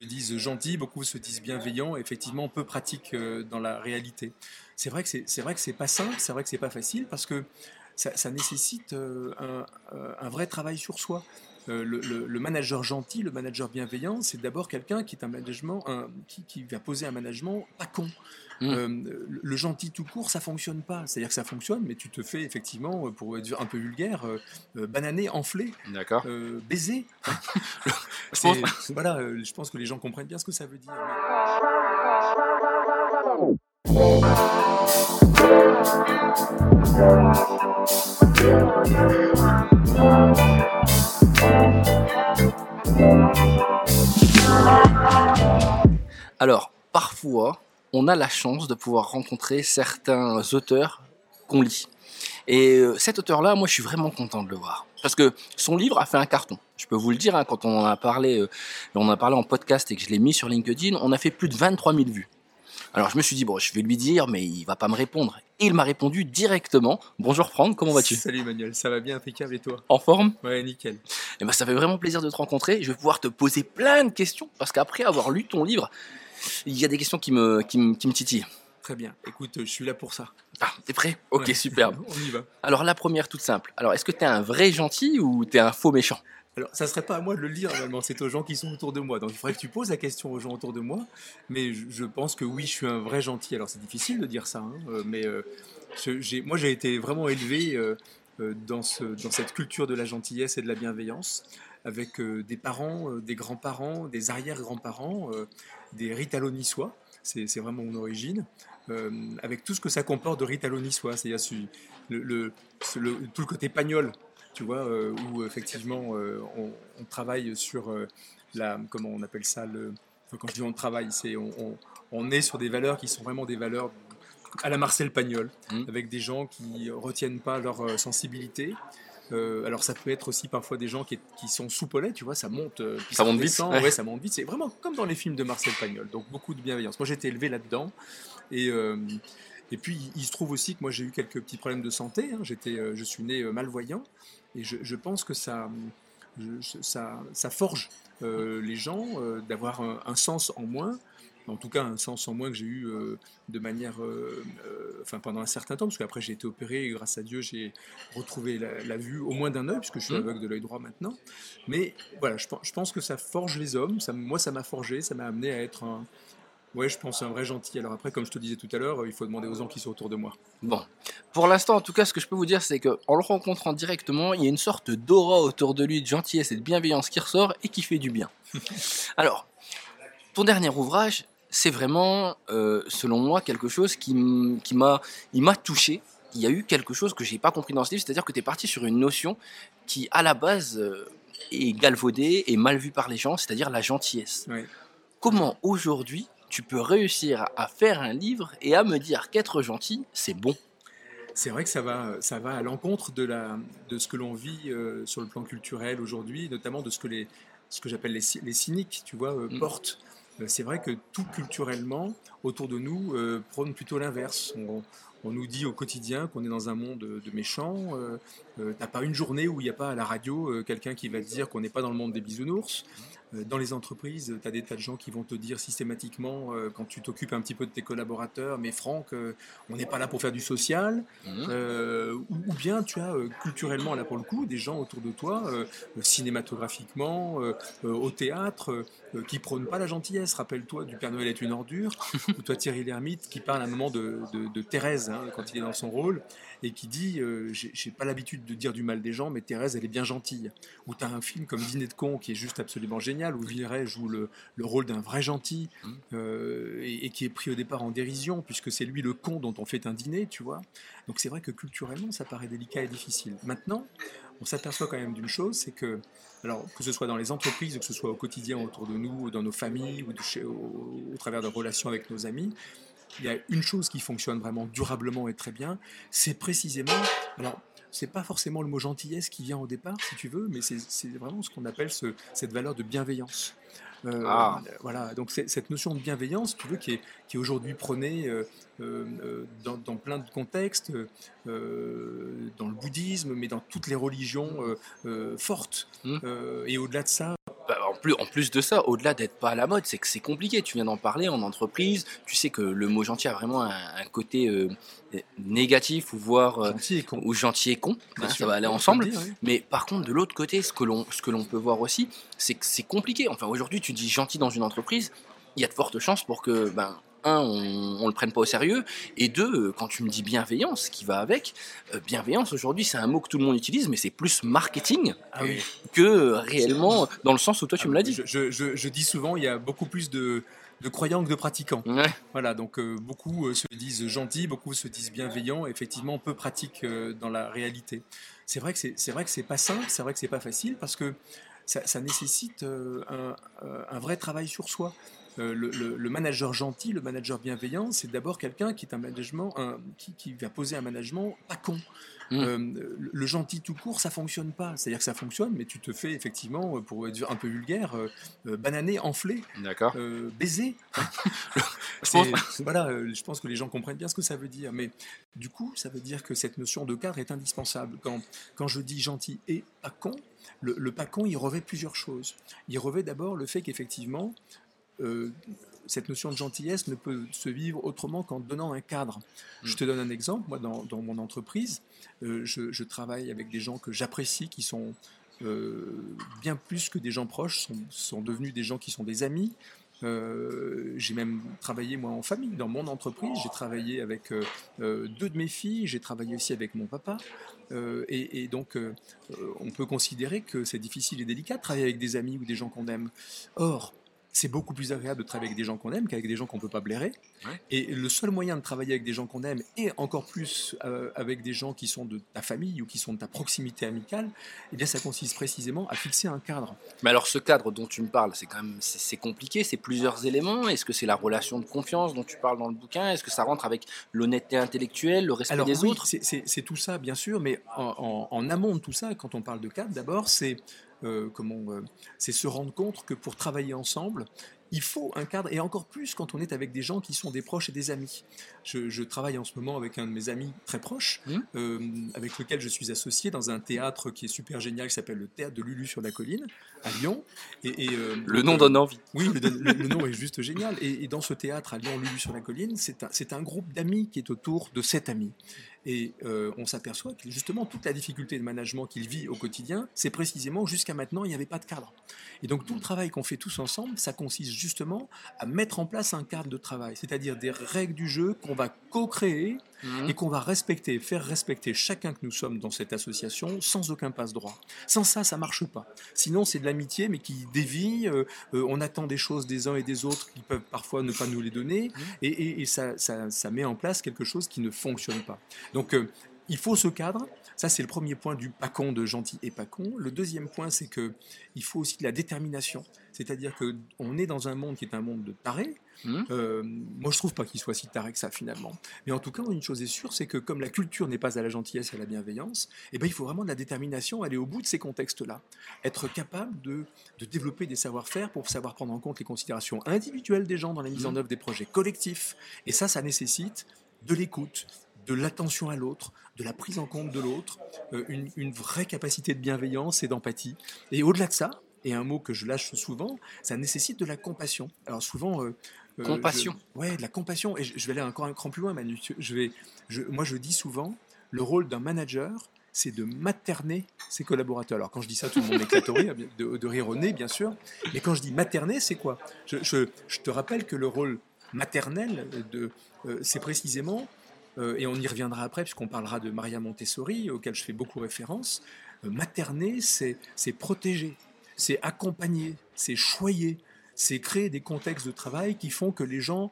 se disent gentils, beaucoup se disent bienveillants, effectivement peu pratiques euh, dans la réalité. C'est vrai que c'est vrai que c'est pas simple, c'est vrai que c'est pas facile parce que ça, nécessite euh, euh, un vrai travail sur soi. Euh, le, le- le manager gentil, le manager bienveillant, c'est d'abord quelqu'un qui est un management, un- qui, qui va poser un management pas con. Mm. Euh, le, gentil tout court, ça fonctionne pas. C'est-à-dire que ça fonctionne, mais tu te fais effectivement, euh, pour être un peu vulgaire, euh, bananer, enfler, D'accord. euh, baiser. Je C'est- pense- voilà, je pense que les gens comprennent bien ce que ça veut dire. Alors, parfois, on a la chance de pouvoir rencontrer certains auteurs qu'on lit. Et euh, cet auteur-là, moi, je suis vraiment content de le voir. Parce que son livre a fait un carton. Je peux vous le dire, hein, quand on en a parlé, euh, on en a parlé en podcast et que je l'ai mis sur LinkedIn, on a fait plus de 23 000 vues. Alors, je me suis dit, bon, je vais lui dire, mais il va pas me répondre. Et il m'a répondu directement. Bonjour Franck, comment vas-tu? Salut Emmanuel, ça va bien, impeccable et toi? En forme? Ouais, nickel. Eh ben, ça fait vraiment plaisir de te rencontrer. Je vais pouvoir te poser plein de questions parce qu'après avoir lu ton livre, il y a des questions qui me, qui me, qui me titillent. Très bien. Écoute, je suis là pour ça. Ah, t'es prêt? Ok, Ouais. superbe. On y va. Alors la première, toute simple. Alors, est-ce que t'es un vrai gentil ou t'es un faux méchant? Alors, ça serait pas à moi de le lire, normalement, c'est aux gens qui sont autour de moi. Donc, il faudrait que tu poses la question aux gens autour de moi. Mais je, pense que oui, je suis un vrai gentil. Alors, c'est difficile de dire ça, hein, euh, mais euh, moi, j'ai été vraiment élevé euh, dans, ce, dans cette culture de la gentillesse et de la bienveillance, avec des parents, des grands-parents, des arrière-grands-parents, des ritalo-niçois. C'est vraiment mon origine. avec tout ce que ça comporte de ritalo-niçois, c'est-à-dire tout le côté pagnol, tu vois, euh, où effectivement euh, on, on travaille sur euh, la, comment on appelle ça, le, enfin, quand je dis on travaille, c'est on, on- on est sur des valeurs qui sont vraiment des valeurs à la Marcel Pagnol, Mhm. avec des gens qui retiennent pas leur sensibilité. Alors ça peut être aussi parfois des gens qui, qui sont soupolés, tu vois, ça monte, Ça monte vite, redescend, ouais. ouais, ça monte vite. C'est vraiment comme dans les films de Marcel Pagnol, donc beaucoup de bienveillance. Moi j'ai été élevé là-dedans et et puis il se trouve aussi que moi j'ai eu quelques petits problèmes de santé. hein. J'étais, euh, je suis né euh, malvoyant et je, je pense que ça, je- ça, ça forge euh, les gens euh, d'avoir un, un sens en moins. En tout cas, un sens en moins que j'ai eu euh, de manière, enfin pendant un certain temps, parce qu'après j'ai été opéré et grâce à Dieu j'ai retrouvé la, la vue au moins d'un œil, puisque je suis Mhm. aveugle de l'œil droit maintenant. Mais voilà, je, pense- je pense que ça forge les hommes. Ça, moi, ça m'a forgé, ça m'a amené à être un, ouais, je pense un vrai gentil. Alors après, comme je te disais tout à l'heure, il faut demander aux gens qui sont autour de moi. Bon. Pour l'instant, en tout cas, ce que je peux vous dire, c'est qu'en le rencontrant directement, il y a une sorte d'aura autour de lui, de gentillesse et de bienveillance qui ressort et qui fait du bien. Alors, ton dernier ouvrage, c'est vraiment, euh, selon moi, quelque chose qui m'a il m'a touché. Il y a eu quelque chose que j'ai pas compris dans ce livre, c'est-à-dire que tu es parti sur une notion qui, à la base, euh, est galvaudée et mal vue par les gens, c'est-à-dire la gentillesse. Comment aujourd'hui tu peux réussir à faire un livre et à me dire qu'être gentil, c'est bon C'est vrai que ça va, ça va à l'encontre de, la, de ce que l'on vit euh, sur le plan culturel aujourd'hui, notamment de ce que, les, ce que j'appelle les, cy- les cyniques, tu vois, euh, Mm. portent. Euh, c'est vrai que tout culturellement, autour de nous, prône plutôt l'inverse. On, on nous dit au quotidien qu'on est dans un monde de, méchants. T'as pas une journée où il n'y a pas à la radio quelqu'un qui va te dire qu'on n'est pas dans le monde des bisounours. Euh, Dans les entreprises, tu as des tas de gens qui vont te dire systématiquement, euh, quand tu t'occupes un petit peu de tes collaborateurs, mais Franck, euh, on n'est pas là pour faire du social. Euh, ou, ou bien tu as culturellement, là pour le coup, des gens autour de toi, cinématographiquement, au théâtre, qui prônent pas la gentillesse. Rappelle-toi du Père Noël est une ordure, ou toi Thierry Lhermitte qui parle à un moment de, de- de Thérèse, hein, quand il est dans son rôle, et qui dit j'ai pas l'habitude de dire du mal des gens, mais Thérèse, elle est bien gentille. Ou tu as un film comme Dîner de con qui est juste absolument génial, où Villeray joue le, le rôle d'un vrai gentil, Mhm. euh, et, et qui est pris au départ en dérision, puisque c'est lui le con dont on fait un dîner, tu vois. Donc c'est vrai que culturellement, ça paraît délicat et difficile. Maintenant, on s'aperçoit quand même d'une chose, c'est que, alors que ce soit dans les entreprises, que ce soit au quotidien autour de nous, ou dans nos familles, ou de chez- au, au travers de relations avec nos amis, il y a une chose qui fonctionne vraiment durablement et très bien, c'est précisément, alors c'est pas forcément le mot gentillesse qui vient au départ, si tu veux, mais c'est vraiment ce qu'on appelle ce- cette valeur de bienveillance. Euh, Ah. Voilà, donc cette notion de bienveillance, tu veux, qui est, qui est aujourd'hui prônée euh, euh, dans, dans plein de contextes, dans le bouddhisme, mais dans toutes les religions fortes. Mm. Euh, et au-delà de ça, plus, en plus de ça, au-delà d'être pas à la mode, c'est que c'est compliqué. Tu viens d'en parler en entreprise. Tu sais que le mot gentil a vraiment un, un côté euh, négatif ou voire euh, Gentil et con. ou gentil et con. Bien hein, ça va aller ensemble. le dire, oui. Mais par contre, de l'autre côté, ce que l'on ce que l'on peut voir aussi, c'est que c'est compliqué. Enfin, aujourd'hui, tu dis gentil dans une entreprise, il y a de fortes chances pour que ben un, on, on le prenne pas au sérieux, et deux, euh, quand tu me dis bienveillance, qui va avec, euh, bienveillance aujourd'hui, c'est un mot que tout le monde utilise, mais c'est plus marketing Ah oui. que réellement dans le sens où toi tu me l'as dit. Je, je- je- je dis souvent, il y a beaucoup plus de, de croyants que de pratiquants. Ouais. Voilà, donc euh, beaucoup euh, se disent gentils, beaucoup se disent bienveillants, effectivement peu pratiques dans la réalité. C'est vrai que c'est vrai que c'est pas simple, c'est vrai que c'est pas facile parce que ça, ça nécessite un, un vrai travail sur soi. Euh, le, le- le manager gentil, le manager bienveillant, c'est d'abord quelqu'un qui est un management, un- qui, qui va poser un management pas con. Mm. Euh, le, gentil tout court, ça fonctionne pas. C'est-à-dire que ça fonctionne, mais tu te fais effectivement, euh, pour être un peu vulgaire, euh, bananer, enfler, D'accord. euh, baiser. Je pense- C'est- voilà, je pense que les gens comprennent bien ce que ça veut dire. Mais du coup, ça veut dire que cette notion de cadre est indispensable. Quand, quand je dis gentil et pas con, le, le pas con, il revêt plusieurs choses. Il revêt d'abord le fait qu'effectivement, euh, cette notion de gentillesse ne peut se vivre autrement qu'en donnant un cadre. Je te donne un exemple. Moi, dans, mon entreprise, euh, je, travaille avec des gens que j'apprécie, qui sont euh, bien plus que des gens proches, sont, devenus des gens qui sont des amis. J'ai même travaillé moi en famille dans mon entreprise. J'ai travaillé avec deux de mes filles. J'ai travaillé aussi avec mon papa. Et, et donc, on peut considérer que c'est difficile et délicat de travailler avec des amis ou des gens qu'on aime. Or, c'est beaucoup plus agréable de travailler avec des gens qu'on aime qu'avec des gens qu'on peut pas blairer. Ouais. Et le seul moyen de travailler avec des gens qu'on aime, et encore plus euh, avec des gens qui sont de ta famille ou qui sont de ta proximité amicale, eh bien, ça consiste précisément à fixer un cadre. Mais alors ce cadre dont tu me parles, c'est quand même c'est compliqué, c'est plusieurs éléments. Est-ce que c'est la relation de confiance dont tu parles dans le bouquin? Est-ce que ça rentre avec l'honnêteté intellectuelle, le respect Alors des oui, autres? c'est- tout ça, bien sûr, mais en, en- en amont de tout ça, quand on parle de cadre, d'abord, c'est euh, comment, euh, c'est se rendre compte que pour travailler ensemble, il faut un cadre, et encore plus quand on est avec des gens qui sont des proches et des amis. Je, je travaille en ce moment avec un de mes amis très proches, Mhm. euh, avec lequel je suis associé dans un théâtre qui est super génial, qui s'appelle le Théâtre de Lulu sur la colline, à Lyon. Et, et, euh, Le nom euh, donne envie. oui, le, le- le nom est juste génial. Et, et dans ce théâtre à Lyon, Lulu sur la colline, c'est un, c'est un groupe d'amis qui est autour de sept amis. Et euh, on s'aperçoit que justement toute la difficulté de management qu'il vit au quotidien, c'est précisément jusqu'à maintenant, il n'y avait pas de cadre. Et donc tout le travail qu'on fait tous ensemble, ça consiste justement à mettre en place un cadre de travail, c'est-à-dire des règles du jeu qu'on va co-créer Et qu'on va respecter, faire respecter chacun que nous sommes dans cette association sans aucun passe-droit. Sans ça, ça marche pas. Sinon, c'est de l'amitié, mais qui dévie. euh, euh, on attend des choses des uns et des autres qui peuvent parfois ne pas nous les donner, et, et- et ça, ça- ça met en place quelque chose qui ne fonctionne pas. Donc, euh, il faut ce cadre. Ça, c'est le premier point du pas con de gentil et pas con. Le deuxième point, c'est que il faut aussi de la détermination. C'est-à-dire que on est dans un monde qui est un monde de tarés. Mhm. Euh, moi, je trouve pas qu'il soit si taré que ça finalement. Mais en tout cas, une chose est sûre, c'est que comme la culture n'est pas à la gentillesse et à la bienveillance, eh ben, il faut vraiment de la détermination, aller au bout de ces contextes-là, être capable de, de développer des savoir-faire pour savoir prendre en compte les considérations individuelles des gens dans la mise en œuvre des projets collectifs. Et ça, ça nécessite de l'écoute, de l'attention à l'autre, de la prise en compte de l'autre, euh, une, une vraie capacité de bienveillance et d'empathie. Et au-delà de ça, et un mot que je lâche souvent, ça nécessite de la compassion. Alors souvent, euh, euh, Compassion. je- ouais, de la compassion. Et je, je vais aller encore un cran plus loin, Manu. Je vais, je, moi, je dis souvent, le rôle d'un manager, c'est de materner ses collaborateurs. Alors quand je dis ça, tout le monde éclate rire, de, de rire au nez, bien sûr. Mais quand je dis materner, c'est quoi? Je, te rappelle que le rôle maternel, de, euh, c'est précisément, euh, et on y reviendra après, puisqu'on parlera de Maria Montessori, auquel je fais beaucoup référence, materner, c'est c'est protéger, c'est accompagner, c'est choyer, c'est créer des contextes de travail qui font que les gens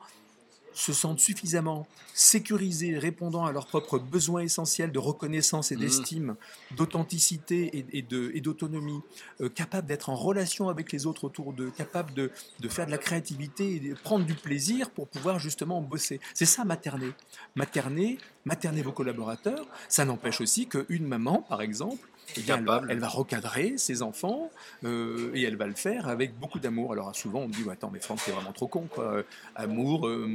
se sentent suffisamment sécurisés, répondant à leurs propres besoins essentiels de reconnaissance et Mhm. d'estime, d'authenticité et d'autonomie, euh, capables d'être en relation avec les autres autour d'eux, capables de, de faire de la créativité et de prendre du plaisir pour pouvoir justement bosser. C'est ça materner. Materner, materner vos collaborateurs, ça n'empêche aussi qu'une maman, par exemple, eh bien, elle, va, Capable. elle va recadrer ses enfants euh, et elle va le faire avec beaucoup d'amour. Alors souvent on me dit ouais, attends mais Franck t'es vraiment trop con quoi. Euh, Amour, euh,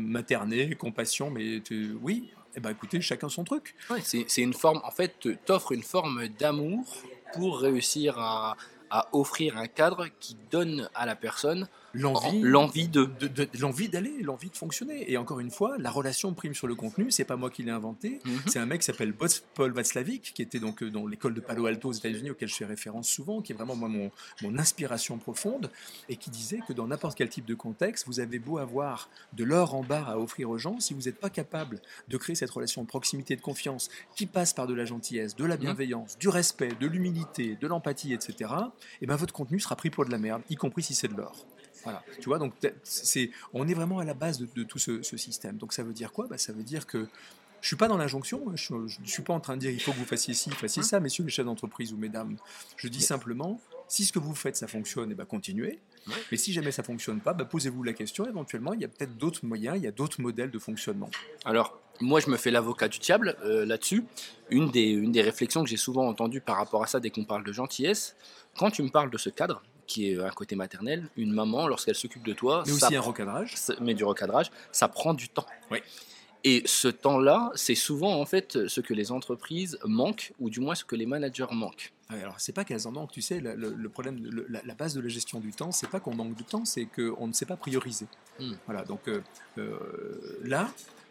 compassion, mais oui. Eh ben écoutez chacun son truc. Ouais, c'est c'est une forme, en fait, t'offres une forme d'amour pour réussir à, à offrir un cadre qui donne à la personne l'envie l'envie de, de, l'envie d'aller, l'envie de fonctionner. Et encore une fois, la relation prime sur le contenu. C'est pas moi qui l'ai inventé. Mhm. C'est un mec qui s'appelle Paul Václavic, qui était donc euh, dans l'école de Palo Alto aux États-Unis, auquel je fais référence souvent, qui est vraiment moi mon, mon inspiration profonde, et qui disait que dans n'importe quel type de contexte, vous avez beau avoir de l'or en barre à offrir aux gens, si vous n'êtes pas capable de créer cette relation de proximité, de confiance, qui passe par de la gentillesse, de la Mhm. bienveillance, du respect, de l'humilité, de l'empathie, etc. Et ben votre contenu sera pris pour de la merde, y compris si c'est de l'or. Voilà, tu vois, donc c'est, on est vraiment à la base de, de tout ce, ce système. Donc ça veut dire quoi? Bah, Ça veut dire que je suis pas dans l'injonction, hein, je ne suis pas en train de dire il faut que vous fassiez ci, fassiez ça, messieurs les chefs d'entreprise ou mesdames. Je dis simplement, si ce que vous faites, ça fonctionne, et ben continuez. Ouais. Mais si jamais ça fonctionne pas, bah, posez-vous la question, éventuellement, il y a peut-être d'autres moyens, il y a d'autres modèles de fonctionnement. Alors, moi, je me fais l'avocat du diable euh, là-dessus. Une des, une des réflexions que j'ai souvent entendues par rapport à ça dès qu'on parle de gentillesse, quand tu me parles de ce cadre, qui est un côté maternel, une maman, lorsqu'elle s'occupe de toi, Mais ça aussi un recadrage. mais du recadrage, ça prend du temps. Oui. Et ce temps-là, c'est souvent en fait ce que les entreprises manquent, ou du moins ce que les managers manquent. Alors, c'est pas qu'elles en manquent, tu sais, le, problème, le- la, la base de la gestion du temps, c'est pas qu'on manque de temps, c'est qu'on ne sait pas prioriser. Hmm. Voilà, donc euh, euh, là,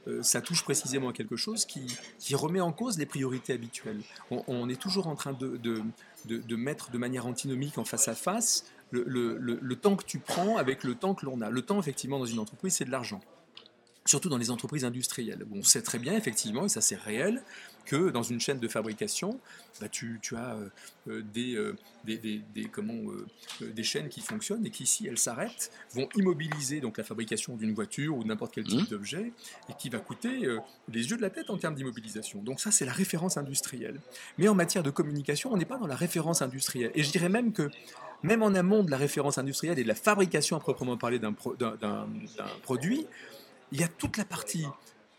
euh, ça touche précisément à quelque chose qui, qui remet en cause les priorités habituelles. On, on est toujours en train de, de, de- mettre de manière antinomique en face à face le, le- le- le temps que tu prends avec le temps que l'on a. Le temps, effectivement, dans une entreprise, c'est de l'argent. Surtout dans les entreprises industrielles. On sait très bien, effectivement, et ça c'est réel, que dans une chaîne de fabrication, bah, tu, tu as euh, des, euh, des, des- des- comment, des chaînes qui fonctionnent et qui, si elles s'arrêtent, vont immobiliser donc, la fabrication d'une voiture ou n'importe quel type Mhm. d'objet et qui va coûter euh, les yeux de la tête en termes d'immobilisation. Donc ça, c'est la référence industrielle. Mais en matière de communication, on n'est pas dans la référence industrielle. Et je dirais même que même en amont de la référence industrielle et de la fabrication à proprement parler pro- d'un produit, il y a toute la partie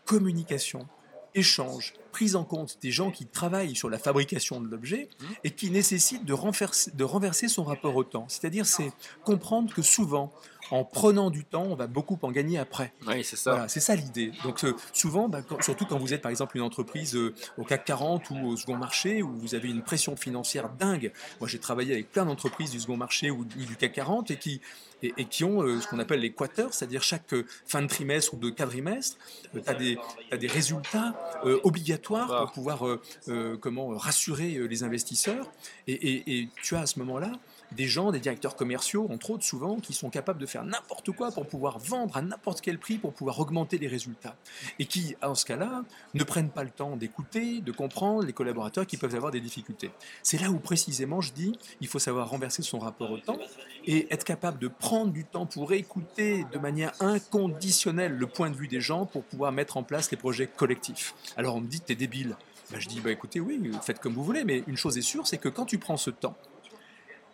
communication, échange, prise en compte des gens qui travaillent sur la fabrication de l'objet Mhm. et qui nécessitent de renverser, de renverser son rapport au temps. C'est-à-dire, c'est comprendre que souvent, en prenant du temps, on va beaucoup en gagner après. Oui, c'est ça. Voilà, c'est ça l'idée. Donc euh, souvent, bah, quand- surtout quand vous êtes par exemple une entreprise euh, au CAC 40 ou au second marché, où vous avez une pression financière dingue. Moi, j'ai travaillé avec plein d'entreprises du second marché ou, ou du CAC 40 et qui, et, et qui ont euh, ce qu'on appelle les quarters, c'est-à-dire chaque euh, fin de trimestre ou de quadrimestre, tu as, des des résultats euh, obligatoires pour pouvoir euh, euh, comment, rassurer euh, les investisseurs. Et, et- et tu as à ce moment-là des gens, des directeurs commerciaux, entre autres souvent, qui sont capables de faire n'importe quoi pour pouvoir vendre à n'importe quel prix, pour pouvoir augmenter les résultats. Et qui, en ce cas-là, ne prennent pas le temps d'écouter, de comprendre les collaborateurs qui peuvent avoir des difficultés. C'est là où précisément je dis, il faut savoir renverser son rapport au temps et être capable de prendre du temps pour écouter de manière inconditionnelle le point de vue des gens pour pouvoir mettre en place les projets collectifs. Alors on me dit, t'es débile. Ben, je dis, bah écoutez, oui, faites comme vous voulez, mais une chose est sûre, c'est que quand tu prends ce temps,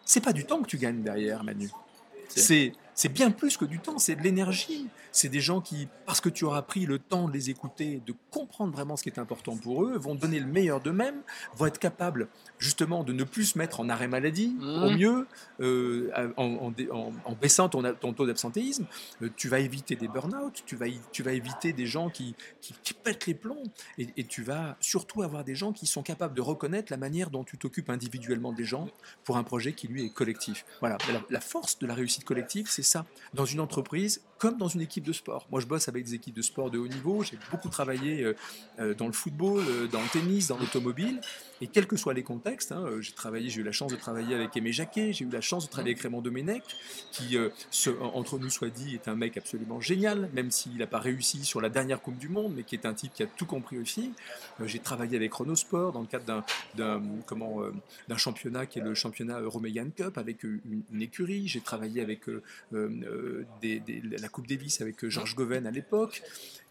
c'est pas du temps que tu gagnes derrière, Manu. C'est- C'est bien plus que du temps, c'est de l'énergie. C'est des gens qui, parce que tu auras pris le temps de les écouter, de comprendre vraiment ce qui est important pour eux, vont donner le meilleur d'eux-mêmes, vont être capables justement de ne plus se mettre en arrêt maladie, Mhm. au mieux, euh, en, en dé- en- en baissant ton, ton taux d'absentéisme. Euh, tu vas éviter des burn-out, tu vas, y- tu vas éviter des gens qui, qui, qui pètent les plombs, et, et tu vas surtout avoir des gens qui sont capables de reconnaître la manière dont tu t'occupes individuellement des gens pour un projet qui lui est collectif. Voilà, la, la force de la réussite collective, c'est ça. Dans une entreprise comme dans une équipe de sport. Moi, je bosse avec des équipes de sport de haut niveau. J'ai beaucoup travaillé euh, euh, dans le football, euh, dans le tennis, dans l'automobile. Et quels que soient les contextes, hein, j'ai travaillé, j'ai eu la chance de travailler avec Aimé Jacquet, j'ai eu la chance de travailler avec Raymond Domenech, qui, entre nous soit dit, est un mec absolument génial, même s'il n'a pas réussi sur la dernière Coupe du Monde, mais qui est un type qui a tout compris aussi. Euh, j'ai travaillé avec Renault Sport dans le cadre d'un, comment, d'un championnat qui est le championnat Euromegan Cup avec une, écurie. J'ai travaillé avec des- des- la Coupe Davis avec euh, Georges Goven à l'époque.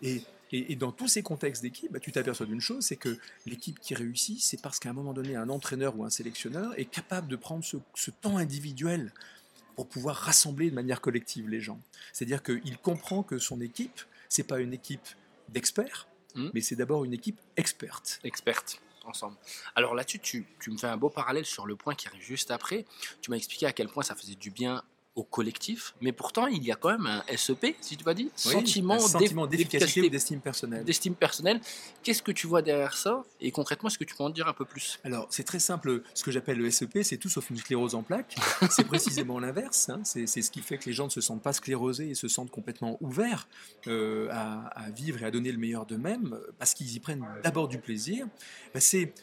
Et, et- et dans tous ces contextes d'équipe, bah, tu t'aperçois d'une chose, c'est que l'équipe qui réussit, c'est parce qu'à un moment donné, un entraîneur ou un sélectionneur est capable de prendre ce, ce temps individuel pour pouvoir rassembler de manière collective les gens. C'est-à-dire qu'il comprend que son équipe, c'est pas une équipe d'experts, Mhm. mais c'est d'abord une équipe experte. expertes ensemble. Alors là-dessus, tu, tu me fais un beau parallèle sur le point qui arrive juste après. Tu m'as expliqué à quel point ça faisait du bien au collectif, mais pourtant il y a quand même un SEP, si tu vas dire, Oui, sentiment, sentiment d'eff- d'efficacité ou d'estime personnelle. d'estime personnelle. Qu'est-ce que tu vois derrière ça? Et concrètement, est-ce que tu peux en dire un peu plus? Alors, c'est très simple. Ce que j'appelle le SEP, c'est tout sauf une sclérose en plaques. C'est précisément l'inverse. hein. C'est ce qui fait que les gens ne se sentent pas sclérosés et se sentent complètement ouverts euh, à, à vivre et à donner le meilleur d'eux-mêmes parce qu'ils y prennent d'abord du plaisir. Ben, c'est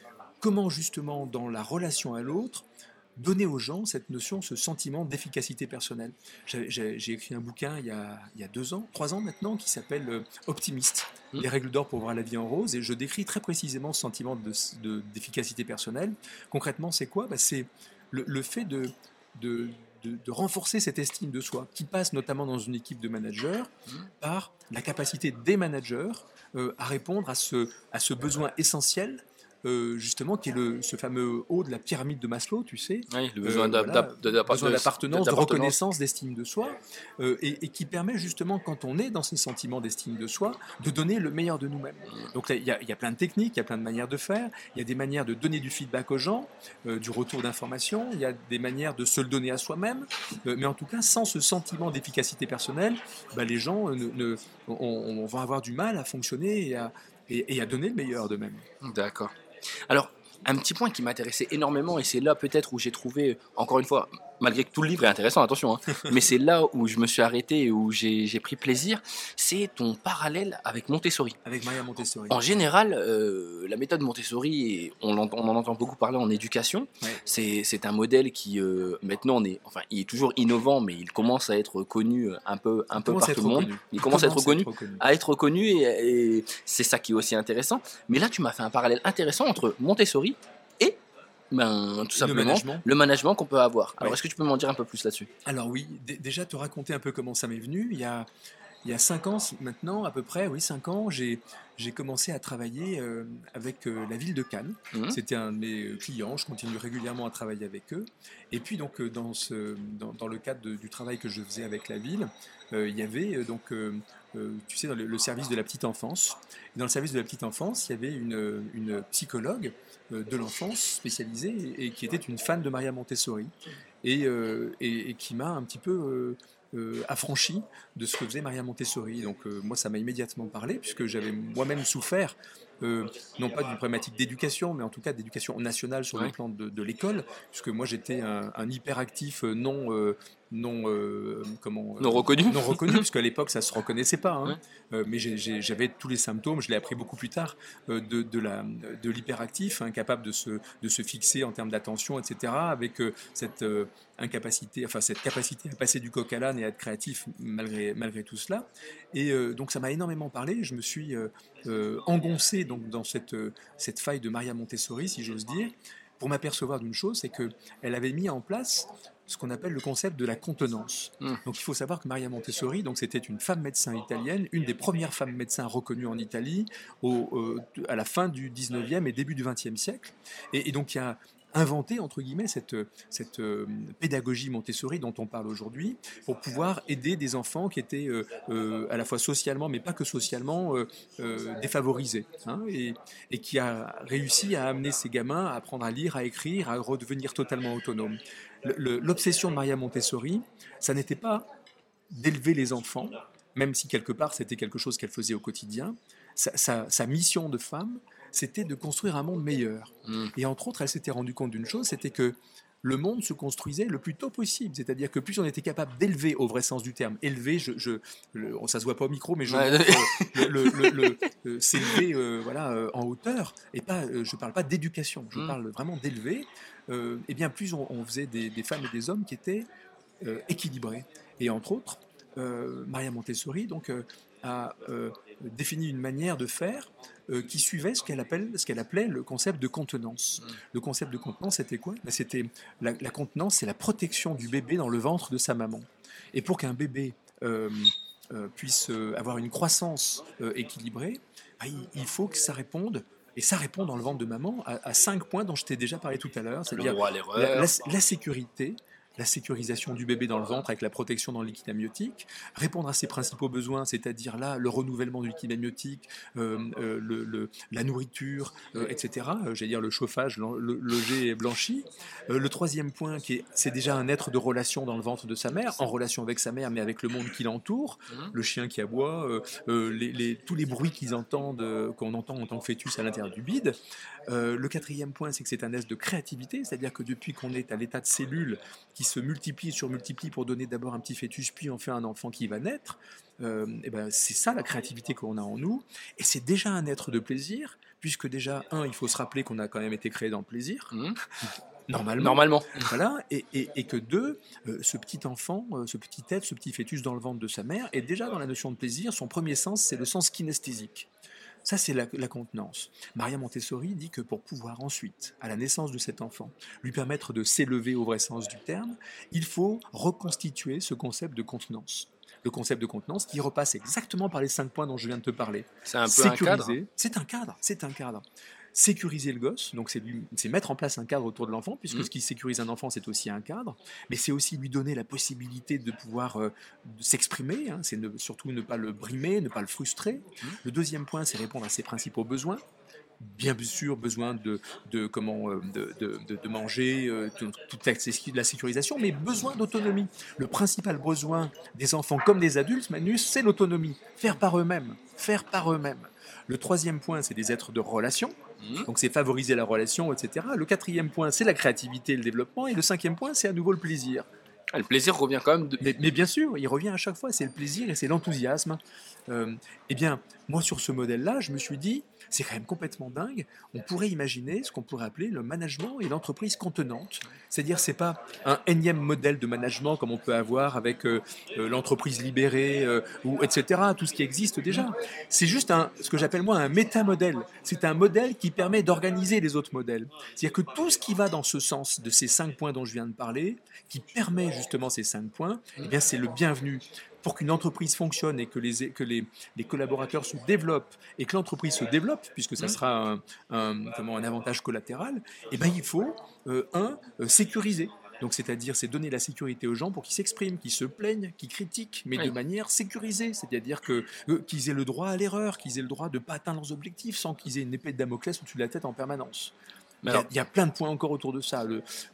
comment, justement, dans la relation à l'autre, donner aux gens cette notion, ce sentiment d'efficacité personnelle. J'ai- écrit un bouquin il y, a, il y a deux ans, trois ans maintenant, qui s'appelle euh, Optimiste, Mm. les règles d'or pour voir la vie en rose, et je décris très précisément ce sentiment de- de- d'efficacité personnelle. Concrètement, c'est quoi? Bah, C'est le, le fait de, de, de- de renforcer cette estime de soi, qui passe notamment dans une équipe de managers Mm. par la capacité des managers euh, à répondre à ce, à ce besoin essentiel. Euh, justement, qui est le, ce fameux haut de la pyramide de Maslow, tu sais, Oui, le euh, besoin d'appartenance, de reconnaissance, d'estime de soi, euh, et, et qui permet justement, quand on est dans ces sentiments d'estime de soi, de donner le meilleur de nous-mêmes. Donc il y, y a plein de techniques, il y a plein de manières de faire, il y a des manières de donner du feedback aux gens, euh, du retour d'informations, il y a des manières de se le donner à soi-même, mais en tout cas, sans ce sentiment d'efficacité personnelle, bah, les gens ne, ne- on, on va avoir du mal à fonctionner et à, et- et à donner le meilleur d'eux-mêmes. D'accord. Alors, un petit point qui m'intéressait énormément, et c'est là peut-être où j'ai trouvé, encore une fois, malgré que tout le livre est intéressant, attention, hein, mais c'est là où je me suis arrêté et où j'ai pris plaisir, c'est ton parallèle avec Montessori. Avec Maria Montessori. En général, euh, la méthode Montessori, on, en entend beaucoup parler en éducation. Ouais. C'est un modèle qui euh, maintenant on est, enfin, il est toujours innovant, mais il commence à être connu un peu, un peu par tout le monde. reconnu. Il commence à être reconnu, reconnu. à être reconnu, et, et c'est ça qui est aussi intéressant. Mais là, tu m'as fait un parallèle intéressant entre Montessori ben, tout simplement le management qu'on peut avoir. Alors, Ouais. est-ce que tu peux m'en dire un peu plus là-dessus? Alors oui, déjà te raconter un peu comment ça m'est venu. Il y a, il y a cinq ans maintenant, à peu près, oui, cinq ans, j'ai, j'ai commencé à travailler euh, avec euh, la ville de Cannes. Mhm. C'était un de mes clients, je continue régulièrement à travailler avec eux. Et puis donc euh, dans, ce, dans, dans le cadre de- du travail que je faisais avec la ville, euh, il y avait euh, donc, euh, euh, tu sais, dans le, le service de la petite enfance. Et dans le service de la petite enfance, il y avait une, une psychologue euh, de l'enfance spécialisée et, et qui était une fan de Maria Montessori et, euh, et- et qui m'a un petit peu euh, euh, affranchi de ce que faisait Maria Montessori. Donc euh, moi, ça m'a immédiatement parlé puisque j'avais moi-même souffert, euh, non pas d'une problématique d'éducation, mais en tout cas d'éducation nationale sur Ouais. le plan de, de l'école, puisque moi j'étais un, un hyperactif euh, non euh, non euh, comment Non reconnu non reconnu, l'époque ça se reconnaissait pas. hein. Ouais. Mais j'avais tous les symptômes, je l'ai appris beaucoup plus tard, de, de la- de l'hyperactif, incapable de se, de se fixer en termes d'attention, etc. Avec cette incapacité, enfin cette capacité à passer du coq à l'âne et à être créatif malgré, malgré tout cela. Et donc ça m'a énormément parlé. Je me suis euh, donc dans cette, euh, cette faille de Maria Montessori, si j'ose dire, pour m'apercevoir d'une chose, c'est que elle avait mis en place ce qu'on appelle le concept de la contenance. Mm. Donc il faut savoir que Maria Montessori, donc c'était une femme médecin italienne, une des premières femmes médecins reconnues en Italie au, euh, à la fin du 19e et début du 20e siècle, et, et donc qui a inventé entre guillemets cette, cette euh, pédagogie Montessori dont on parle aujourd'hui pour pouvoir aider des enfants qui étaient euh, euh, à la fois socialement mais pas que socialement défavorisés hein, et, et qui a réussi à amener ces gamins à apprendre à lire, à écrire, à redevenir totalement autonomes. L'obsession de Maria Montessori, ça n'était pas d'élever les enfants, même si quelque part c'était quelque chose qu'elle faisait au quotidien. Sa mission de femme, c'était de construire un monde meilleur. Mhm. Et entre autres, elle s'était rendue compte d'une chose, c'était que le monde se construisait le plus tôt possible. C'est-à-dire que plus on était capable d'élever, au vrai sens du terme, élever, je, je, le- ça se voit pas au micro, mais je Ouais. euh, le, le- euh, s'élever euh, voilà, euh, en hauteur. Et pas, euh, je parle pas d'éducation, je Mm. parle vraiment d'élever. Et bien plus on, on faisait des, des femmes et des hommes qui étaient équilibrés. Et entre autres, Maria Montessori donc, a défini une manière de faire euh, qui suivait ce qu'elle appelle, ce qu'elle appelait le concept de contenance. Mm. Le concept de contenance, c'était quoi? Ben, C'était la, la contenance, c'est la protection du bébé dans le ventre de sa maman. Et pour qu'un bébé euh, euh, puisse euh, avoir une croissance euh, équilibrée, ben, il, il faut que ça réponde. Et ça répond dans le ventre de maman à, à cinq points dont je t'ai déjà parlé tout à l'heure, c'est-à-dire la sécurité, la sécurisation du bébé dans le ventre avec la protection dans le liquide amniotique, répondre à ses principaux besoins, c'est-à-dire là le renouvellement du liquide amniotique, euh, euh, le, la nourriture, euh, etc. J'allais dire le chauffage, le, loger et blanchi. le troisième point, qui est, c'est déjà un être de relation dans le ventre de sa mère, en relation avec sa mère, mais avec le monde qui l'entoure, mmh. le chien qui aboie, les, tous les bruits qu'ils entendent, qu'on entend en tant que fœtus à l'intérieur du bide. le quatrième point, c'est que c'est un être de créativité, c'est-à-dire que depuis qu'on est à l'état de cellule qui se multiplie, surmultiplie pour donner d'abord un petit fœtus, puis en fait un enfant qui va naître, euh, et ben c'est ça la créativité qu'on a en nous. Et c'est déjà un être de plaisir, puisque déjà, un, il faut se rappeler qu'on a quand même été créé dans le plaisir. Mmh. Normalement. Normalement. Voilà, et, et, que deux, euh, ce petit enfant, euh, ce petit être, ce petit fœtus dans le ventre de sa mère, est déjà dans la notion de plaisir. Son premier sens, c'est le sens kinesthésique. Ça, c'est la, contenance. Maria Montessori dit que pour pouvoir ensuite, à la naissance de cet enfant, lui permettre de s'élever au vrai sens du terme, il faut reconstituer ce concept de contenance le concept de contenance qui repasse exactement par les cinq points dont je viens de te parler. C'est un peu un cadre. C'est un cadre, c'est un cadre sécuriser le gosse, donc c'est mettre en place un cadre autour de l'enfant, puisque mmh. ce qui sécurise un enfant, c'est aussi un cadre, mais c'est aussi lui donner la possibilité de pouvoir euh, s'exprimer, hein, c'est surtout ne pas le brimer, ne pas le frustrer. Mmh. Le deuxième point, c'est répondre à ses principaux besoins, bien sûr besoin de, de comment, euh, de, de, de, manger, euh, toute la sécurisation, mais besoin d'autonomie. Le principal besoin des enfants comme des adultes, Manus, c'est l'autonomie. Faire par eux-mêmes. Faire par eux-mêmes. Le troisième point, c'est des êtres de relation. Mmh. Donc c'est favoriser la relation, etc. Le quatrième point, c'est la créativité et le développement. Et le cinquième point, c'est à nouveau le plaisir. Ah, le plaisir revient quand même. Mais, bien sûr, il revient à chaque fois. C'est le plaisir et c'est l'enthousiasme. Euh, eh bien, moi, sur ce modèle-là, je me suis dit, c'est quand même complètement dingue. On pourrait imaginer ce qu'on pourrait appeler le management et l'entreprise contenante. C'est-à-dire, c'est pas un énième modèle de management comme on peut avoir avec euh, euh, l'entreprise libérée euh, ou etc. Tout ce qui existe déjà. C'est juste un, ce que j'appelle moi un métamodèle. C'est un modèle qui permet d'organiser les autres modèles. C'est-à-dire que tout ce qui va dans ce sens de ces cinq points dont je viens de parler, qui permet justement ces cinq points, eh bien, c'est le bienvenu pour qu'une entreprise fonctionne et que les, que les, les collaborateurs se développent et que l'entreprise se développe, puisque ça sera un, comment, un avantage collatéral, eh ben, il faut, euh, un, euh, sécuriser. Donc, c'est-à-dire, c'est donner la sécurité aux gens pour qu'ils s'expriment, qu'ils se plaignent, qu'ils critiquent, mais de manière sécurisée. C'est-à-dire que, euh, qu'ils aient le droit à l'erreur, qu'ils aient le droit de ne pas atteindre leurs objectifs sans qu'ils aient une épée de Damoclès au-dessus de la tête en permanence il y, a plein de points encore autour de ça.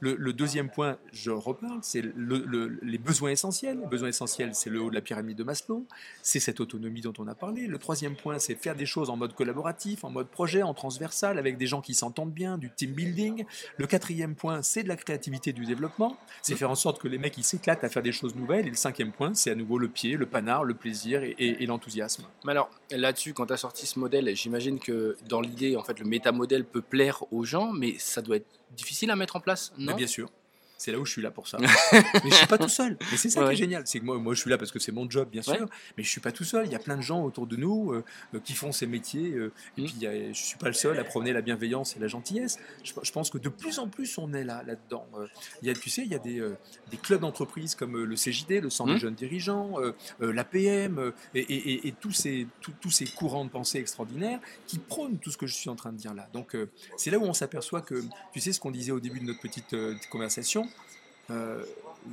Le, deuxième point, je reparle, c'est les besoins essentiels. Les besoins essentiels, c'est le haut de la pyramide de Maslow. C'est cette autonomie dont on a parlé. Le troisième point, c'est faire des choses en mode collaboratif, en mode projet, en transversal, avec des gens qui s'entendent bien, du team building. Le quatrième point, c'est de la créativité du développement. C'est faire en sorte que les mecs, ils s'éclatent à faire des choses nouvelles. Et le cinquième point, c'est à nouveau le pied, le panard, le plaisir et, l'enthousiasme. Mais alors, là-dessus, quand tu as sorti ce modèle, j'imagine que dans l'idée, en fait, le métamodèle peut plaire aux gens, mais ça doit être difficile à mettre en place, non? Bien sûr. C'est là où je suis là pour ça. mais je suis pas tout seul. Mais c'est ça qui est génial. C'est que moi, moi, je suis là parce que c'est mon job, bien sûr. Mais je suis pas tout seul. Il y a plein de gens autour de nous euh, euh, qui font ces métiers. Euh, et mm. puis, je suis pas le seul à prôner la bienveillance et la gentillesse. Je, pense que de plus en plus, on est là, là-dedans. il y a, tu sais, il y a des, des clubs d'entreprise comme le CJD, le Centre des mm. jeunes dirigeants, l'APM et, et, et, tous, ces, tous ces courants de pensée extraordinaires qui prônent tout ce que je suis en train de dire là. Donc, c'est là où on s'aperçoit que, tu sais, ce qu'on disait au début de notre petite conversation, euh,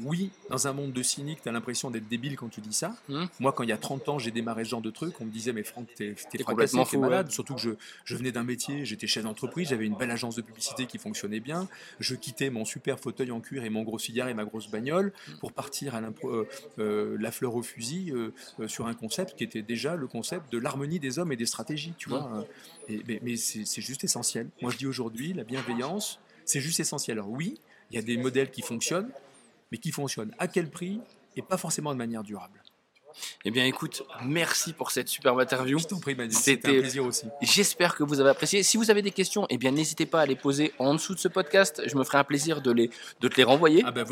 oui, dans un monde de cyniques, tu as l'impression d'être débile quand tu dis ça. Hmm. Moi, quand il y a 30 ans, j'ai démarré ce genre de truc, on me disait, mais Franck, t'es es complètement fou, malade. Surtout que je, je venais d'un métier, j'étais chef d'entreprise, j'avais une belle agence de publicité qui fonctionnait bien. Je quittais mon super fauteuil en cuir et mon gros cigare et ma grosse bagnole pour partir à euh, euh, la fleur au fusil sur un concept qui était déjà le concept de l'harmonie des hommes et des stratégies, tu vois. Hmm. mais, mais c'est juste essentiel. Moi, je dis aujourd'hui, la bienveillance, c'est juste essentiel. Alors oui, il y a des modèles qui fonctionnent, mais qui fonctionnent à quel prix et pas forcément de manière durable. Eh bien, écoute, merci pour cette superbe interview. Je t'en prie, C'était un plaisir aussi. J'espère que vous avez apprécié. Si vous avez des questions, eh bien, n'hésitez pas à les poser en dessous de ce podcast. Je me ferai un plaisir de, les, de te les renvoyer ah ben,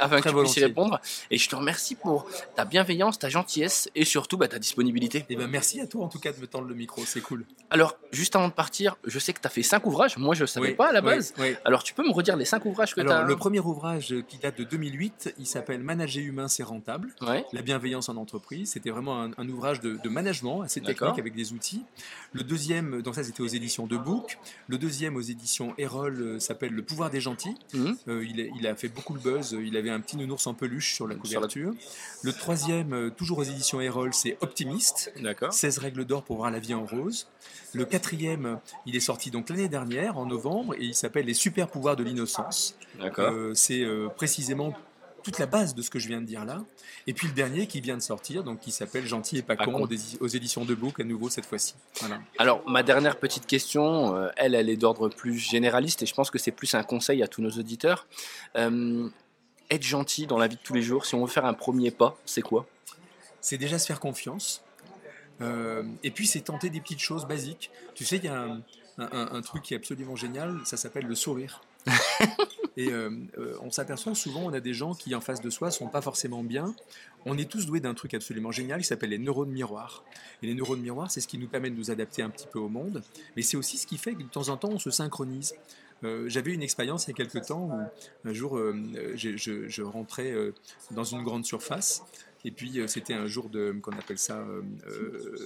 afin, que tu puisses y répondre. Et je te remercie pour ta bienveillance, ta gentillesse et surtout bah, ta disponibilité. Eh bien, merci à toi en tout cas de me tendre le micro. C'est cool. Alors, juste avant de partir, je sais que tu as fait cinq ouvrages. Moi, je ne savais pas à la base. Alors, tu peux me redire les cinq ouvrages que tu as Le premier ouvrage qui date de 2008, il s'appelle Manager humain, c'est rentable. La bienveillance en entreprise C'était vraiment un, un ouvrage de, de management assez technique avec des outils. Le deuxième, donc ça c'était aux éditions de Book. Le deuxième aux éditions Erol euh, s'appelle Le pouvoir des gentils. Mhm. Euh, il, a, il a fait beaucoup le buzz. Il avait un petit nounours en peluche sur la couverture. Le troisième, euh, toujours aux éditions Erol, c'est Optimiste. D'accord. 16 règles d'or pour voir la vie en rose. Le quatrième, il est sorti donc l'année dernière, en novembre, et il s'appelle Les super pouvoirs de l'innocence. C'est précisément toute la base de ce que je viens de dire là. Et puis le dernier qui vient de sortir, donc qui s'appelle Gentil et pas Pas con, con. aux, édi- aux éditions de Book à nouveau cette fois-ci. Voilà. Alors, ma dernière petite question, euh, elle, elle est d'ordre plus généraliste et je pense que c'est plus un conseil à tous nos auditeurs. Euh, être gentil dans la vie de tous les jours, si on veut faire un premier pas, c'est quoi? C'est déjà se faire confiance. Euh, et puis c'est tenter des petites choses basiques. Tu sais, il y a un, un- un truc qui est absolument génial, ça s'appelle le sourire. Et euh, euh, on s'aperçoit souvent, on a des gens qui en face de soi sont pas forcément bien. On est tous doués d'un truc absolument génial qui s'appelle les neurones miroirs. Et les neurones miroirs, c'est ce qui nous permet de nous adapter un petit peu au monde, mais c'est aussi ce qui fait que de temps en temps, on se synchronise. Euh, J'avais une expérience il y a quelque temps où un jour, euh, je, je rentrais euh, dans une grande surface, et puis c'était un jour de, qu'on appelle ça,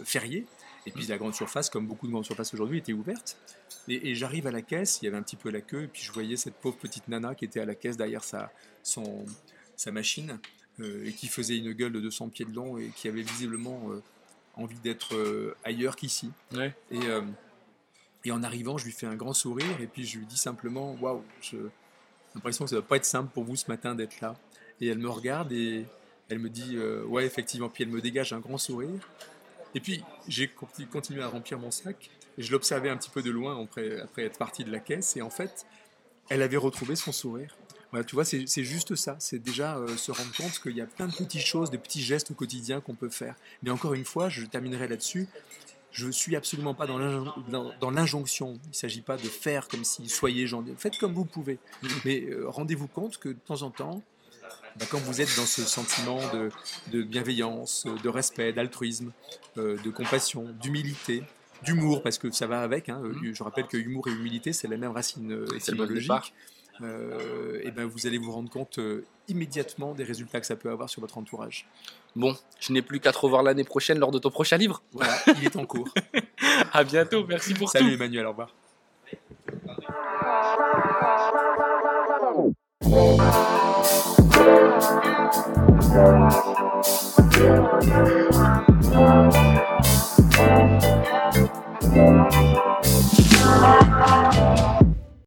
férié. Et puis la grande surface, comme beaucoup de grandes surfaces aujourd'hui, était ouverte. Et, et j'arrive à la caisse, il y avait un petit peu la queue, et puis je voyais cette pauvre petite nana qui était à la caisse derrière sa, son, sa machine, et qui faisait une gueule de 200 pieds de long, et qui avait visiblement envie d'être ailleurs qu'ici. Ouais. Et, et en arrivant, je lui fais un grand sourire, et puis je lui dis simplement Waouh, j'ai l'impression que ça ne va pas être simple pour vous ce matin d'être là. Et elle me regarde, et elle me dit euh, Ouais, effectivement, puis elle me dégage un grand sourire. Et puis j'ai conti- continué à remplir mon sac, et je l'observais un petit peu de loin après, être parti de la caisse, et en fait, elle avait retrouvé son sourire. Tu vois, c'est juste ça. C'est déjà euh, se rendre compte qu'il y a plein de petites choses, de petits gestes au quotidien qu'on peut faire. Mais encore une fois, je terminerai là-dessus. Je suis absolument pas dans l'injon- dans- dans l'injonction. Il ne s'agit pas de faire comme si soyez gens. Faites comme vous pouvez. Mais euh, rendez-vous compte que de temps en temps, bah, quand vous êtes dans ce sentiment de, de bienveillance, de respect, d'altruisme, euh, de compassion, d'humilité, d'humour, parce que ça va avec. hein, euh, Je rappelle que humour et humilité, c'est la même racine euh, étymologique. Euh, et ben vous allez vous rendre compte euh, immédiatement des résultats que ça peut avoir sur votre entourage. Bon, je n'ai plus qu'à te revoir l'année prochaine lors de ton prochain livre. Voilà, il est en cours. À bientôt, merci pour Salut tout. Emmanuel, au revoir.